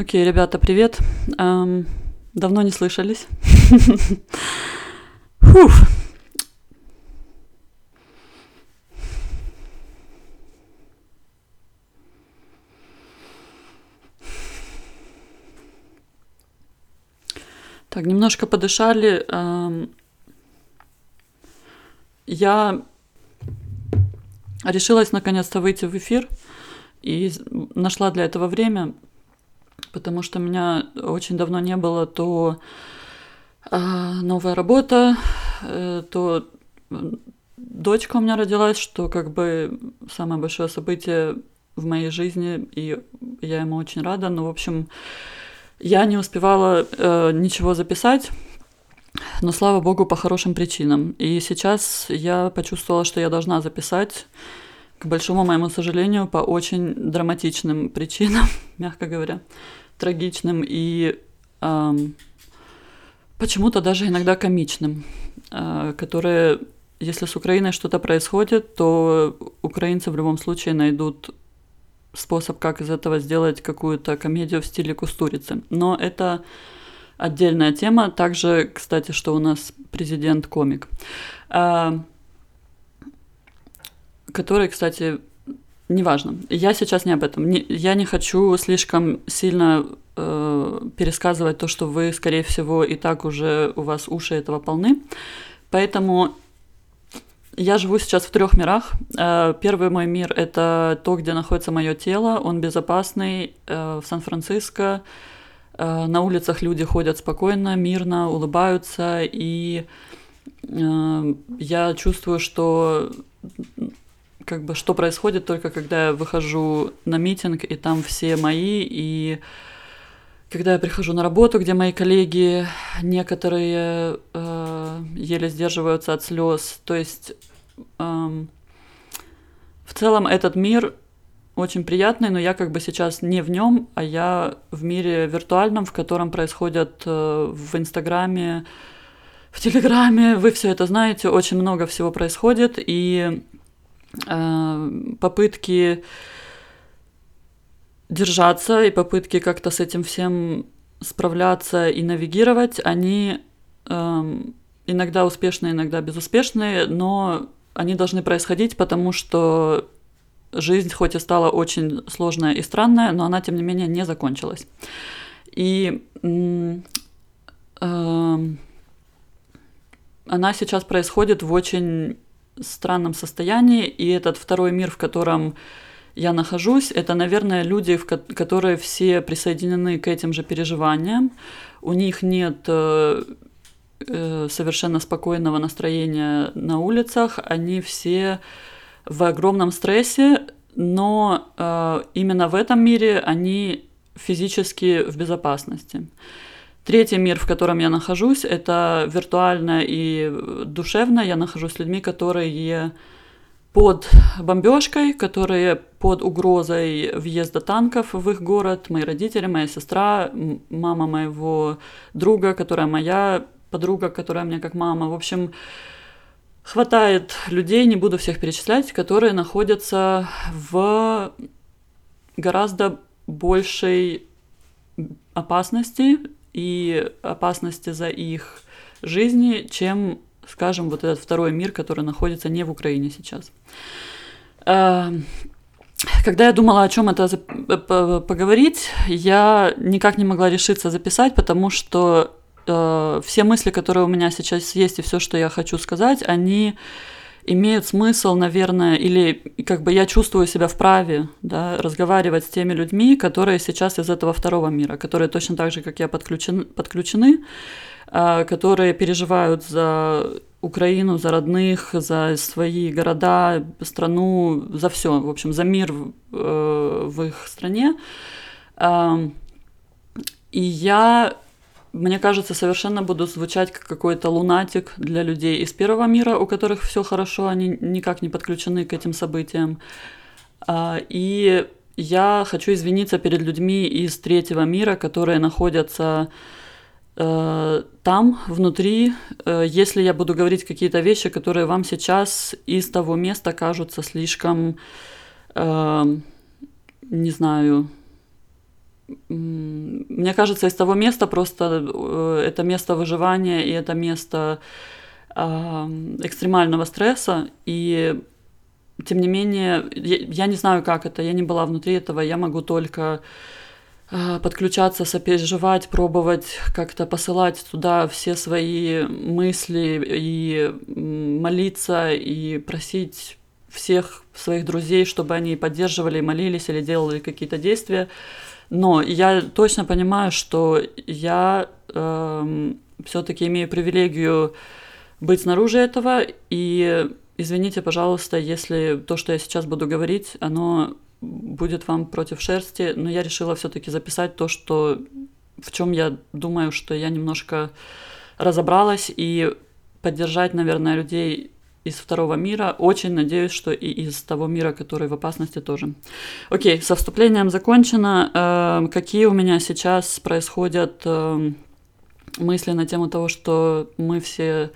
Окей, ребята, привет. Эм, давно не слышались. Фух. Так, немножко подышали. Эм, я решилась наконец-то выйти в эфир и нашла для этого время потому что меня очень давно не было, то э, новая работа, э, то дочка у меня родилась, что как бы самое большое событие в моей жизни, и я ему очень рада. Но, в общем, я не успевала э, ничего записать, но, слава богу, по хорошим причинам. И сейчас я почувствовала, что я должна записать, к большому моему сожалению, по очень драматичным причинам, мягко говоря трагичным и э, почему-то даже иногда комичным, э, которые, если с Украиной что-то происходит, то украинцы в любом случае найдут способ, как из этого сделать какую-то комедию в стиле Кустурицы. Но это отдельная тема. Также, кстати, что у нас президент комик, э, который, кстати, неважно. Я сейчас не об этом. Не, я не хочу слишком сильно э, пересказывать то, что вы, скорее всего, и так уже у вас уши этого полны. Поэтому я живу сейчас в трех мирах. Э, первый мой мир это то, где находится мое тело. Он безопасный э, в Сан-Франциско. Э, на улицах люди ходят спокойно, мирно, улыбаются, и я чувствую, что как бы что происходит только когда я выхожу на митинг, и там все мои, и когда я прихожу на работу, где мои коллеги, некоторые э, еле сдерживаются от слез. То есть э, в целом этот мир очень приятный, но я как бы сейчас не в нем, а я в мире виртуальном, в котором происходят э, в Инстаграме, в Телеграме, вы все это знаете, очень много всего происходит, и попытки держаться и попытки как-то с этим всем справляться и навигировать, они э, иногда успешные, иногда безуспешные, но они должны происходить, потому что жизнь хоть и стала очень сложная и странная, но она, тем не менее, не закончилась. И э, она сейчас происходит в очень странном состоянии, и этот второй мир, в котором я нахожусь, это, наверное, люди, которые все присоединены к этим же переживаниям. У них нет э, э, совершенно спокойного настроения на улицах, они все в огромном стрессе, но э, именно в этом мире они физически в безопасности. Третий мир, в котором я нахожусь, это виртуально и душевно. Я нахожусь с людьми, которые под бомбежкой, которые под угрозой въезда танков в их город. Мои родители, моя сестра, мама моего друга, которая моя подруга, которая мне как мама. В общем, хватает людей, не буду всех перечислять, которые находятся в гораздо большей опасности и опасности за их жизни, чем, скажем, вот этот второй мир, который находится не в Украине сейчас. А, когда я думала, о чем это поговорить, я никак не могла решиться записать, потому что э, все мысли, которые у меня сейчас есть, и все, что я хочу сказать, они имеют смысл, наверное, или как бы я чувствую себя вправе да, разговаривать с теми людьми, которые сейчас из этого второго мира, которые точно так же, как я, подключены, подключены а, которые переживают за Украину, за родных, за свои города, страну, за все, в общем, за мир в, э, в их стране. И я мне кажется, совершенно буду звучать как какой-то лунатик для людей из первого мира, у которых все хорошо, они никак не подключены к этим событиям. А, и я хочу извиниться перед людьми из третьего мира, которые находятся э, там, внутри, э, если я буду говорить какие-то вещи, которые вам сейчас из того места кажутся слишком, э, не знаю, мне кажется, из того места просто э, это место выживания и это место экстремального стресса, и тем не менее, я, не знаю, как это, я не была внутри этого, я могу только э, подключаться, сопереживать, пробовать как-то посылать туда все свои мысли и молиться и просить всех своих друзей, чтобы они поддерживали, молились или делали какие-то действия. Но я точно понимаю, что я э, эм, все-таки имею привилегию быть снаружи этого, и извините, пожалуйста, если то, что я сейчас буду говорить, оно будет вам против шерсти, но я решила все-таки записать то, что в чем я думаю, что я немножко разобралась. И поддержать, наверное, людей из второго мира. Очень надеюсь, что и из того мира, который в опасности тоже. Окей, со вступлением закончено. Э, какие у меня сейчас происходят э, мысли на тему того, что мы все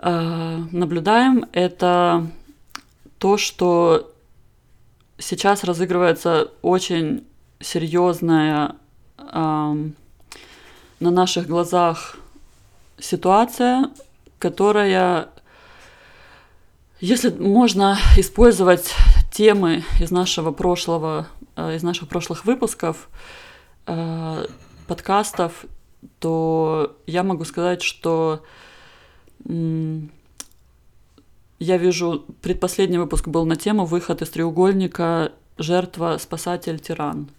Э, наблюдаем, это то, что сейчас разыгрывается очень серьезная э, на наших глазах ситуация, которая, если можно использовать темы из нашего прошлого, э, из наших прошлых выпусков, э, подкастов, то я могу сказать, что я вижу, предпоследний выпуск был на тему «Выход из треугольника. Жертва, спасатель, тиран».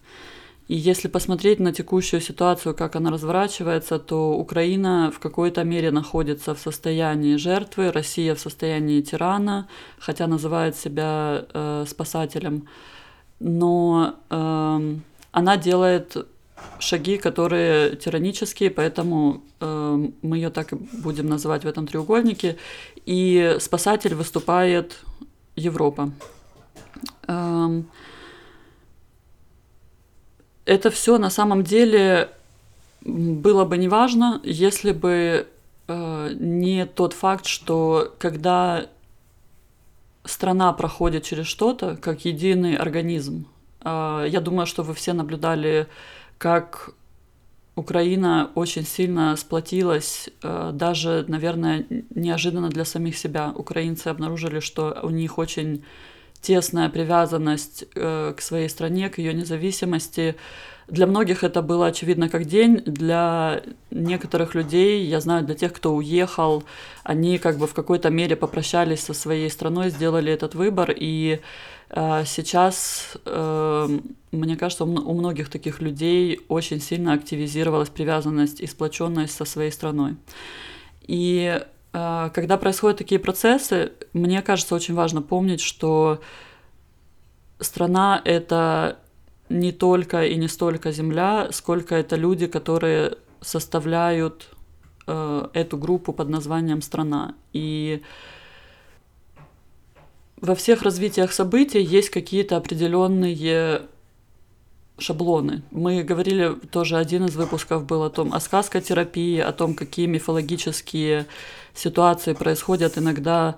И если посмотреть на текущую ситуацию, как она разворачивается, то Украина в какой-то мере находится в состоянии жертвы, Россия в состоянии тирана, хотя называет себя э, спасателем. Но э, она делает шаги, которые тиранические, поэтому э, мы ее так и будем называть в этом треугольнике. И спасатель выступает Европа. Э, это все на самом деле было бы неважно, если бы э, не тот факт, что когда страна проходит через что-то, как единый организм, э, я думаю, что вы все наблюдали как Украина очень сильно сплотилась, э, даже, наверное, неожиданно для самих себя. Украинцы обнаружили, что у них очень тесная привязанность э, к своей стране, к ее независимости. Для многих это было очевидно как день, для некоторых людей, я знаю, для тех, кто уехал, они как бы в какой-то мере попрощались со своей страной, сделали этот выбор, и э, сейчас, э, мне кажется, у многих таких людей очень сильно активизировалась привязанность и сплоченность со своей страной. И когда происходят такие процессы, мне кажется, очень важно помнить, что страна это не только и не столько земля, сколько это люди, которые составляют э, эту группу под названием страна. И во всех развитиях событий есть какие-то определенные шаблоны. Мы говорили, тоже один из выпусков был о том, о сказкотерапии, о том, какие мифологические ситуации происходят иногда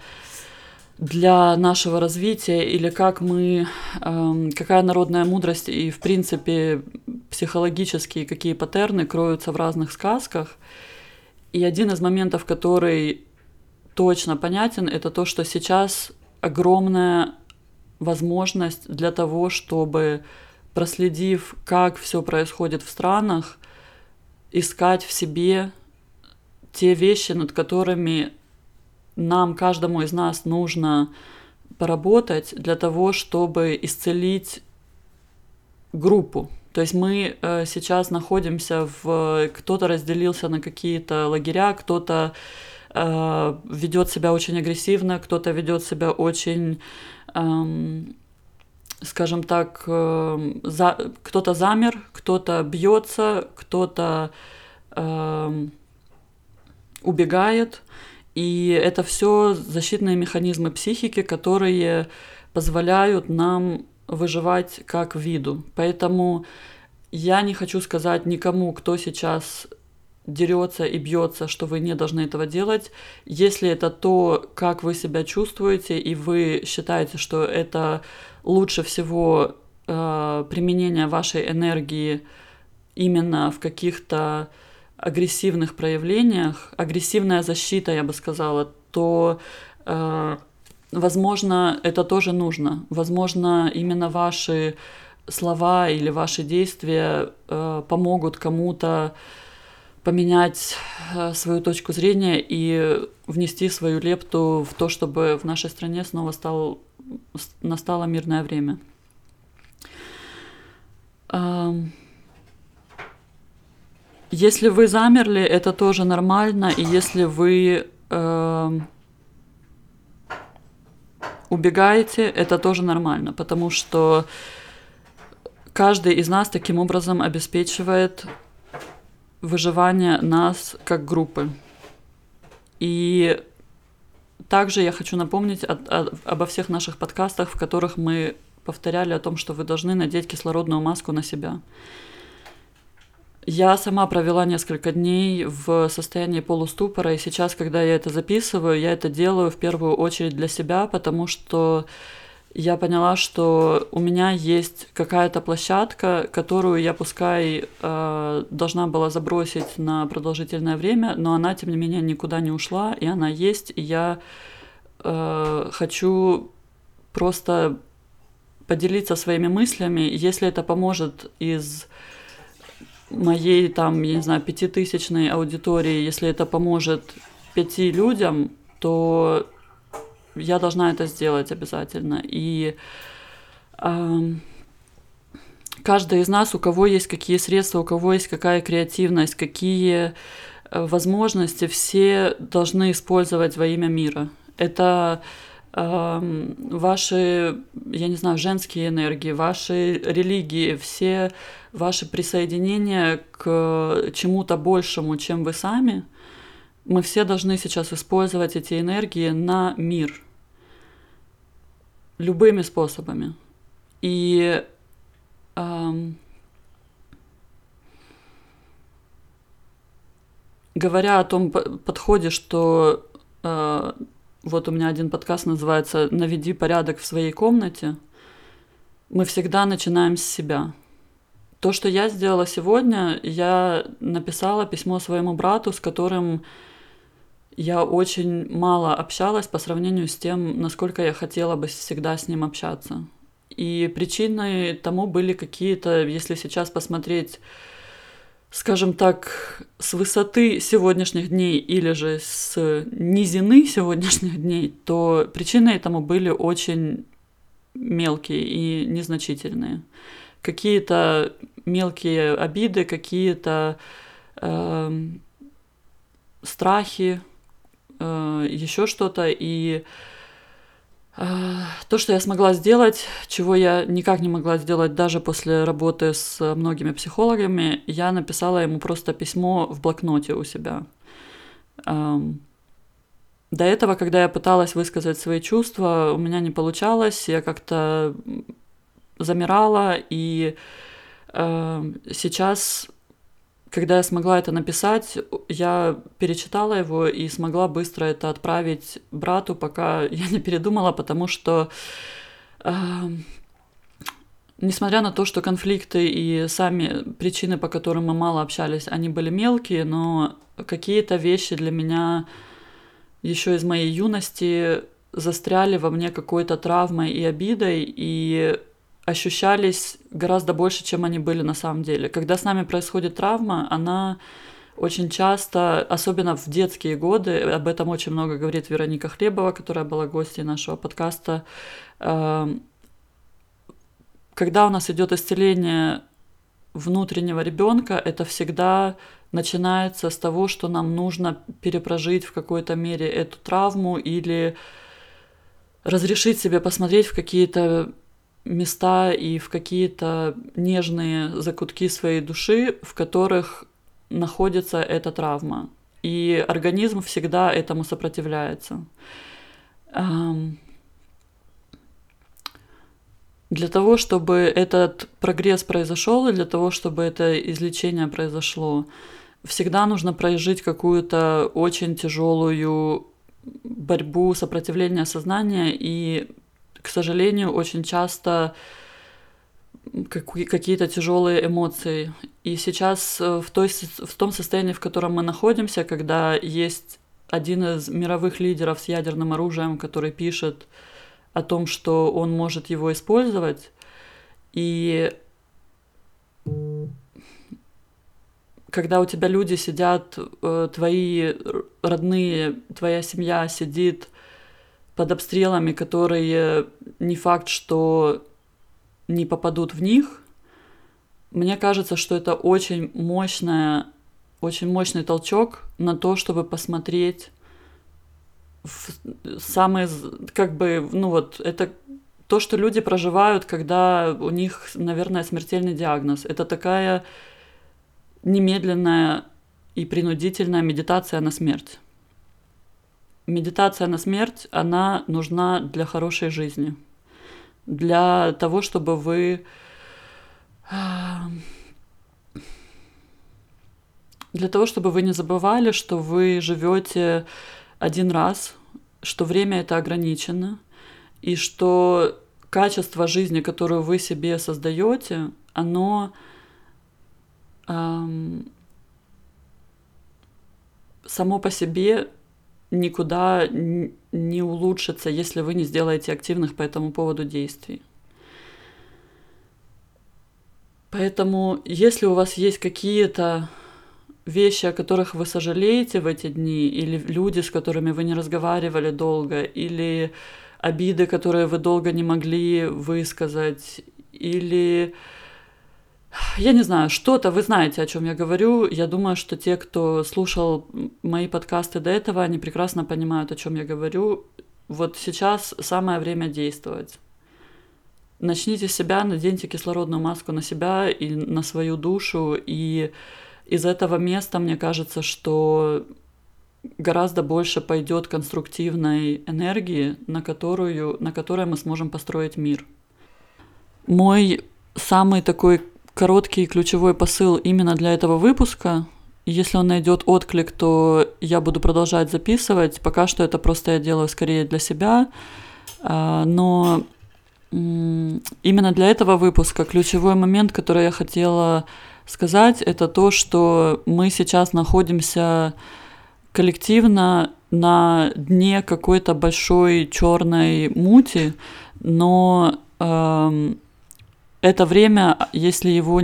для нашего развития или как мы, эм, какая народная мудрость и, в принципе, психологические какие паттерны кроются в разных сказках. И один из моментов, который точно понятен, это то, что сейчас огромная возможность для того, чтобы, проследив, как все происходит в странах, искать в себе те вещи, над которыми нам, каждому из нас нужно поработать для того, чтобы исцелить группу. То есть мы э, сейчас находимся в... Кто-то разделился на какие-то лагеря, кто-то э, ведет себя очень агрессивно, кто-то ведет себя очень, э, скажем так, э, за, кто-то замер, кто-то бьется, кто-то э, убегает. И это все защитные механизмы психики, которые позволяют нам выживать как виду. Поэтому я не хочу сказать никому, кто сейчас дерется и бьется, что вы не должны этого делать. Если это то, как вы себя чувствуете, и вы считаете, что это лучше всего э, применение вашей энергии именно в каких-то агрессивных проявлениях, агрессивная защита, я бы сказала, то, э, возможно, это тоже нужно. Возможно, именно ваши слова или ваши действия э, помогут кому-то поменять э, свою точку зрения и внести свою лепту в то, чтобы в нашей стране снова стал, настало мирное время. Если вы замерли, это тоже нормально, и если вы э, убегаете, это тоже нормально, потому что каждый из нас таким образом обеспечивает выживание нас как группы. И также я хочу напомнить о, о, обо всех наших подкастах, в которых мы повторяли о том, что вы должны надеть кислородную маску на себя. Я сама провела несколько дней в состоянии полуступора, и сейчас, когда я это записываю, я это делаю в первую очередь для себя, потому что я поняла, что у меня есть какая-то площадка, которую я пускай э, должна была забросить на продолжительное время, но она, тем не менее, никуда не ушла, и она есть, и я э, хочу просто поделиться своими мыслями, если это поможет из моей, там, я не знаю, пятитысячной аудитории, если это поможет пяти людям, то я должна это сделать обязательно. И э, каждый из нас, у кого есть какие средства, у кого есть какая креативность, какие э, возможности, все должны использовать во имя мира. Это ваши, я не знаю, женские энергии, ваши религии, все ваши присоединения к чему-то большему, чем вы сами – мы все должны сейчас использовать эти энергии на мир любыми способами. И эм, говоря о том подходе, что э, вот у меня один подкаст называется «Наведи порядок в своей комнате», мы всегда начинаем с себя. То, что я сделала сегодня, я написала письмо своему брату, с которым я очень мало общалась по сравнению с тем, насколько я хотела бы всегда с ним общаться. И причиной тому были какие-то, если сейчас посмотреть, скажем так, с высоты сегодняшних дней или же с низины сегодняшних дней, то причиной этому были очень мелкие и незначительные. Какие-то мелкие обиды, какие-то э, страхи, э, еще что-то. И э, то, что я смогла сделать, чего я никак не могла сделать даже после работы с многими психологами, я написала ему просто письмо в блокноте у себя. Эм, до этого, когда я пыталась высказать свои чувства, у меня не получалось, я как-то замирала, и э, сейчас когда я смогла это написать, я перечитала его и смогла быстро это отправить брату, пока я не передумала, потому что э, несмотря на то, что конфликты и сами причины, по которым мы мало общались, они были мелкие, но какие-то вещи для меня еще из моей юности застряли во мне какой-то травмой и обидой, и ощущались гораздо больше, чем они были на самом деле. Когда с нами происходит травма, она очень часто, особенно в детские годы, об этом очень много говорит Вероника Хлебова, которая была гостьей нашего подкаста, эм, когда у нас идет исцеление внутреннего ребенка, это всегда начинается с того, что нам нужно перепрожить в какой-то мере эту травму или разрешить себе посмотреть в какие-то места и в какие-то нежные закутки своей души, в которых находится эта травма. И организм всегда этому сопротивляется. Для того, чтобы этот прогресс произошел, и для того, чтобы это излечение произошло, всегда нужно прожить какую-то очень тяжелую борьбу, сопротивление сознания и к сожалению, очень часто какие-то тяжелые эмоции. И сейчас в, той, в том состоянии, в котором мы находимся, когда есть один из мировых лидеров с ядерным оружием, который пишет о том, что он может его использовать, и когда у тебя люди сидят, э, твои родные, твоя семья сидит под обстрелами, которые не факт, что не попадут в них, мне кажется, что это очень мощная, очень мощный толчок на то, чтобы посмотреть в самые, как бы, ну вот, это то, что люди проживают, когда у них, наверное, смертельный диагноз. Это такая немедленная и принудительная медитация на смерть. Медитация на смерть, она нужна для хорошей жизни. Для того, чтобы вы для того, чтобы вы не забывали, что вы живете один раз, что время это ограничено, и что качество жизни, которую вы себе создаете, оно эм, само по себе никуда не улучшится, если вы не сделаете активных по этому поводу действий. Поэтому, если у вас есть какие-то вещи, о которых вы сожалеете в эти дни, или люди, с которыми вы не разговаривали долго, или обиды, которые вы долго не могли высказать, или я не знаю, что-то, вы знаете, о чем я говорю. Я думаю, что те, кто слушал мои подкасты до этого, они прекрасно понимают, о чем я говорю. Вот сейчас самое время действовать. Начните с себя, наденьте кислородную маску на себя и на свою душу, и из этого места, мне кажется, что гораздо больше пойдет конструктивной энергии, на которую, на которой мы сможем построить мир. Мой самый такой короткий ключевой посыл именно для этого выпуска. Если он найдет отклик, то я буду продолжать записывать. Пока что это просто я делаю скорее для себя. А, но именно для этого выпуска ключевой момент, который я хотела сказать, это то, что мы сейчас находимся коллективно на дне какой-то большой черной мути, но это время, если его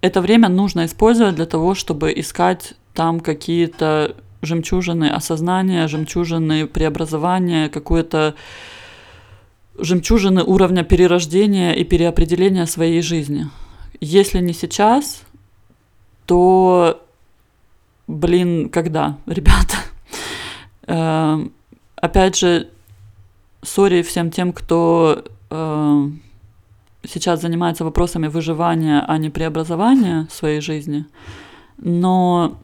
это время нужно использовать для того, чтобы искать там какие-то жемчужины осознания, жемчужины преобразования, какое-то жемчужины уровня перерождения и переопределения своей жизни. Если не сейчас, то блин, когда, ребята? Э, опять же, сори всем тем, кто э, сейчас занимается вопросами выживания, а не преобразования своей жизни. Но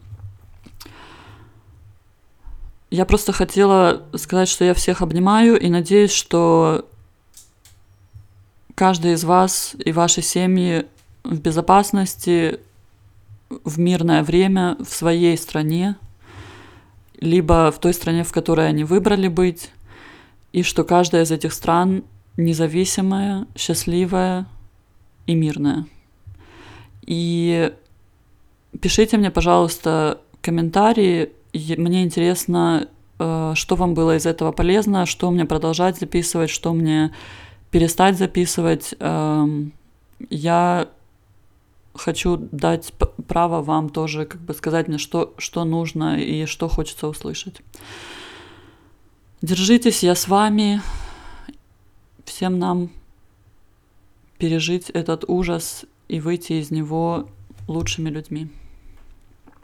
я просто хотела сказать, что я всех обнимаю и надеюсь, что каждый из вас и ваши семьи в безопасности, в мирное время в своей стране, либо в той стране, в которой они выбрали быть, и что каждая из этих стран независимая, счастливая и мирная. И пишите мне, пожалуйста, комментарии. Мне интересно, э, что вам было из этого полезно, что мне продолжать записывать, что мне перестать записывать. Эм, я хочу дать право вам тоже как бы сказать мне, что, что нужно и что хочется услышать. Держитесь, я с вами. Всем нам пережить этот ужас и выйти из него лучшими людьми.